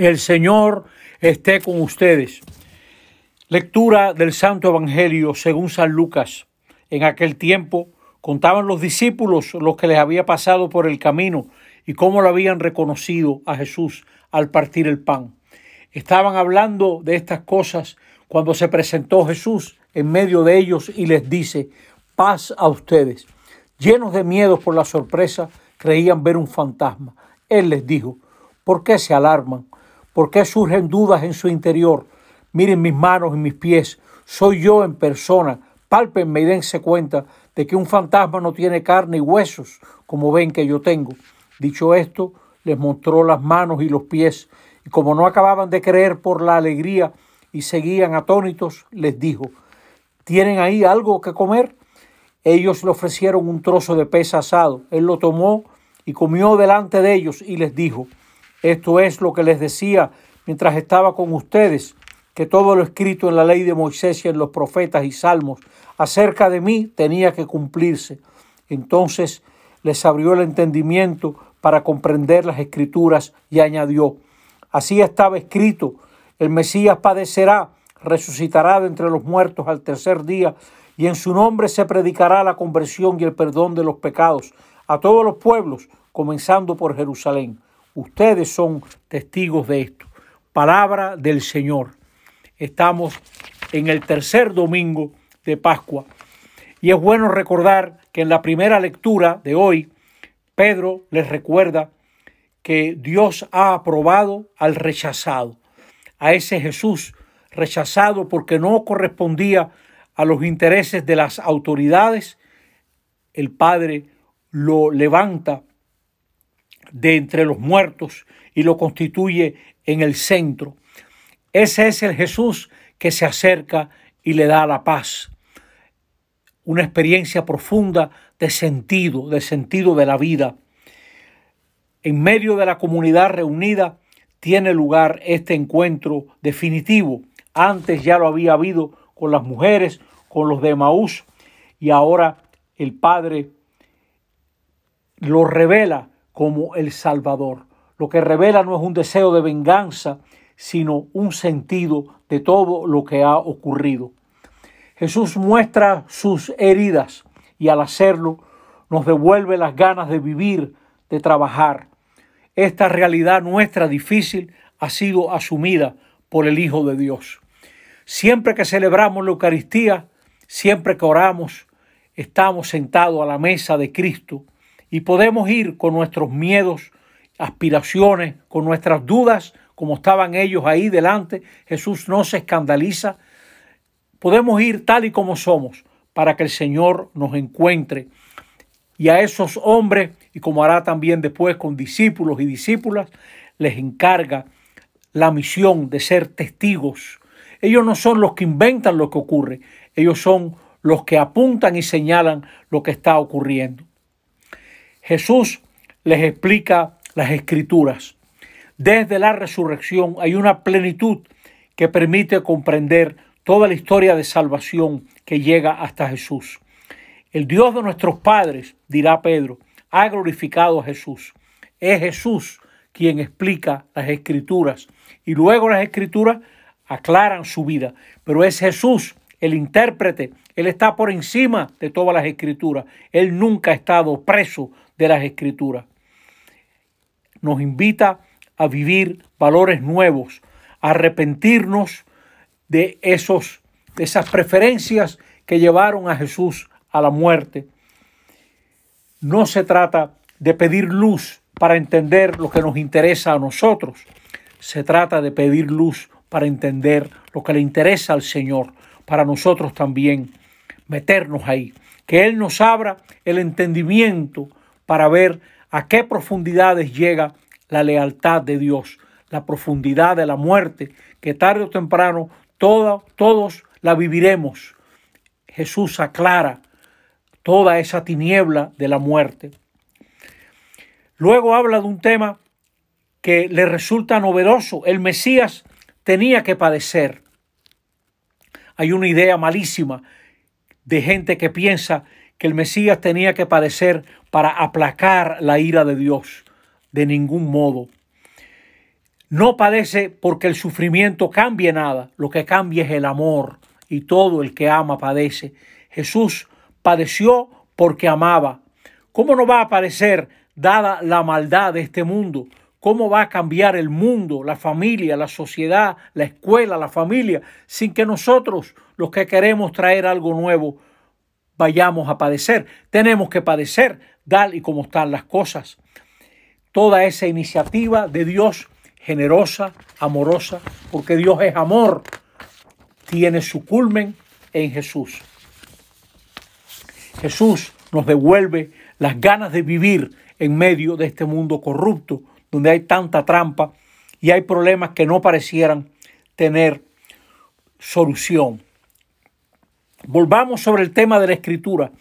El Señor esté con ustedes. Lectura del Santo Evangelio según San Lucas. En aquel tiempo contaban los discípulos lo que les había pasado por el camino y cómo lo habían reconocido a Jesús al partir el pan. Estaban hablando de estas cosas cuando se presentó Jesús en medio de ellos y les dice, paz a ustedes. Llenos de miedo por la sorpresa, creían ver un fantasma. Él les dijo, ¿por qué se alarman? ¿Por qué surgen dudas en su interior? Miren mis manos y mis pies, soy yo en persona. Pálpenme y dense cuenta de que un fantasma no tiene carne y huesos, como ven que yo tengo. Dicho esto, les mostró las manos y los pies, y como no acababan de creer por la alegría y seguían atónitos, les dijo, ¿tienen ahí algo que comer? Ellos le ofrecieron un trozo de pez asado. Él lo tomó y comió delante de ellos y les dijo, esto es lo que les decía mientras estaba con ustedes, que todo lo escrito en la ley de Moisés y en los profetas y salmos acerca de mí tenía que cumplirse. Entonces les abrió el entendimiento para comprender las escrituras y añadió, así estaba escrito, el Mesías padecerá, resucitará de entre los muertos al tercer día, y en su nombre se predicará la conversión y el perdón de los pecados a todos los pueblos, comenzando por Jerusalén. Ustedes son testigos de esto. Palabra del Señor. Estamos en el tercer domingo de Pascua. Y es bueno recordar que en la primera lectura de hoy, Pedro les recuerda que Dios ha aprobado al rechazado, a ese Jesús rechazado porque no correspondía a los intereses de las autoridades. El Padre lo levanta de entre los muertos y lo constituye en el centro. Ese es el Jesús que se acerca y le da la paz. Una experiencia profunda de sentido, de sentido de la vida. En medio de la comunidad reunida tiene lugar este encuentro definitivo. Antes ya lo había habido con las mujeres, con los de Maús, y ahora el Padre lo revela como el Salvador. Lo que revela no es un deseo de venganza, sino un sentido de todo lo que ha ocurrido. Jesús muestra sus heridas y al hacerlo nos devuelve las ganas de vivir, de trabajar. Esta realidad nuestra difícil ha sido asumida por el Hijo de Dios. Siempre que celebramos la Eucaristía, siempre que oramos, estamos sentados a la mesa de Cristo y podemos ir con nuestros miedos, aspiraciones, con nuestras dudas, como estaban ellos ahí delante. Jesús no se escandaliza. Podemos ir tal y como somos para que el Señor nos encuentre. Y a esos hombres, y como hará también después con discípulos y discípulas, les encarga la misión de ser testigos. Ellos no son los que inventan lo que ocurre, ellos son los que apuntan y señalan lo que está ocurriendo. Jesús les explica las escrituras. Desde la resurrección hay una plenitud que permite comprender toda la historia de salvación que llega hasta Jesús. El Dios de nuestros padres, dirá Pedro, ha glorificado a Jesús. Es Jesús quien explica las escrituras y luego las escrituras aclaran su vida, pero es Jesús el intérprete, Él está por encima de todas las escrituras. Él nunca ha estado preso de las escrituras. Nos invita a vivir valores nuevos, a arrepentirnos de, esos, de esas preferencias que llevaron a Jesús a la muerte. No se trata de pedir luz para entender lo que nos interesa a nosotros. Se trata de pedir luz para entender lo que le interesa al Señor, para nosotros también meternos ahí. Que Él nos abra el entendimiento para ver a qué profundidades llega la lealtad de Dios, la profundidad de la muerte, que tarde o temprano todos la viviremos. Jesús aclara toda esa tiniebla de la muerte. Luego habla de un tema que le resulta novedoso. El Mesías tenía que padecer. Hay una idea malísima de gente que piensa que el Mesías tenía que padecer para aplacar la ira de Dios. De ningún modo. No padece porque el sufrimiento cambie nada, lo que cambia es el amor y todo el que ama padece. Jesús padeció porque amaba. ¿Cómo no va a padecer dada la maldad de este mundo? ¿Cómo va a cambiar el mundo, la familia, la sociedad, la escuela, la familia, sin que nosotros, los que queremos traer algo nuevo, vayamos a padecer? Tenemos que padecer, tal y como están las cosas. Toda esa iniciativa de Dios generosa, amorosa, porque Dios es amor, tiene su culmen en Jesús. Jesús nos devuelve las ganas de vivir en medio de este mundo corrupto, donde hay tanta trampa y hay problemas que no parecieran tener solución. Volvamos sobre el tema de la escritura.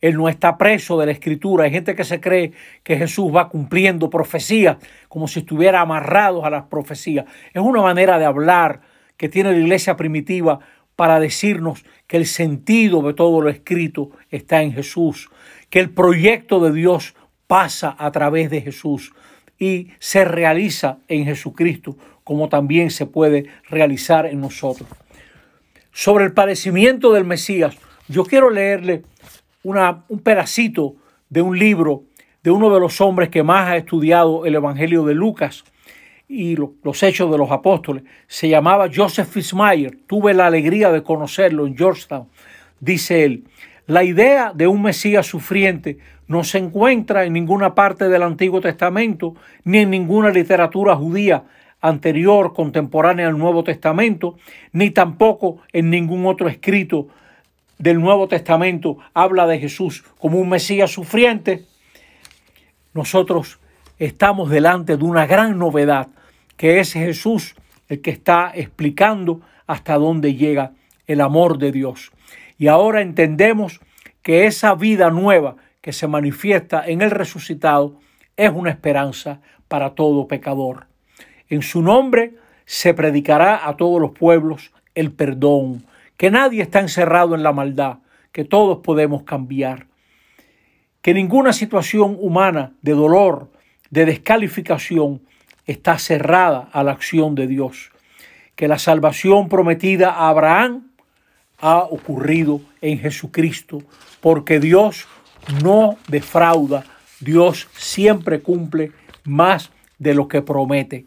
Él no está preso de la escritura. Hay gente que se cree que Jesús va cumpliendo profecías como si estuviera amarrado a las profecías. Es una manera de hablar que tiene la iglesia primitiva para decirnos que el sentido de todo lo escrito está en Jesús, que el proyecto de Dios pasa a través de Jesús y se realiza en Jesucristo, como también se puede realizar en nosotros. Sobre el padecimiento del Mesías, yo quiero leerle un pedacito de un libro de uno de los hombres que más ha estudiado el Evangelio de Lucas y los hechos de los apóstoles. Se llamaba Joseph Fitzmyer. Tuve la alegría de conocerlo en Georgetown. Dice él, la idea de un Mesías sufriente no se encuentra en ninguna parte del Antiguo Testamento ni en ninguna literatura judía anterior, contemporánea al Nuevo Testamento, ni tampoco en ningún otro escrito del Nuevo Testamento habla de Jesús como un Mesías sufriente, nosotros estamos delante de una gran novedad, que es Jesús el que está explicando hasta dónde llega el amor de Dios. Y ahora entendemos que esa vida nueva que se manifiesta en el resucitado es una esperanza para todo pecador. En su nombre se predicará a todos los pueblos el perdón, que nadie está encerrado en la maldad, que todos podemos cambiar, que ninguna situación humana de dolor, de descalificación, está cerrada a la acción de Dios, que la salvación prometida a Abraham ha ocurrido en Jesucristo, porque Dios no defrauda, Dios siempre cumple más de lo que promete.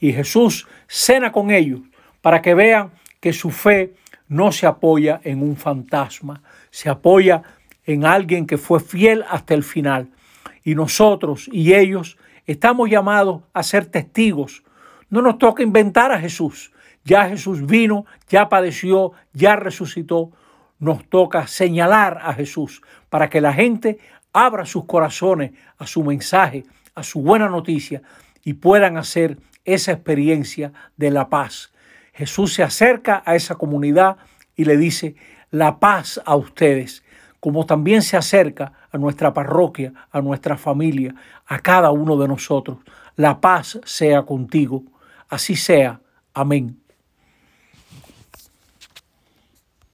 Y Jesús cena con ellos para que vean que su fe no se apoya en un fantasma, se apoya en alguien que fue fiel hasta el final. Y nosotros y ellos estamos llamados a ser testigos. No nos toca inventar a Jesús. Ya Jesús vino, ya padeció, ya resucitó. Nos toca señalar a Jesús para que la gente abra sus corazones a su mensaje, a su buena noticia y puedan hacer esa experiencia de la paz Jesús se acerca a esa comunidad y le dice, la paz a ustedes, como también se acerca a nuestra parroquia, a nuestra familia, a cada uno de nosotros. La paz sea contigo. Así sea. Amén.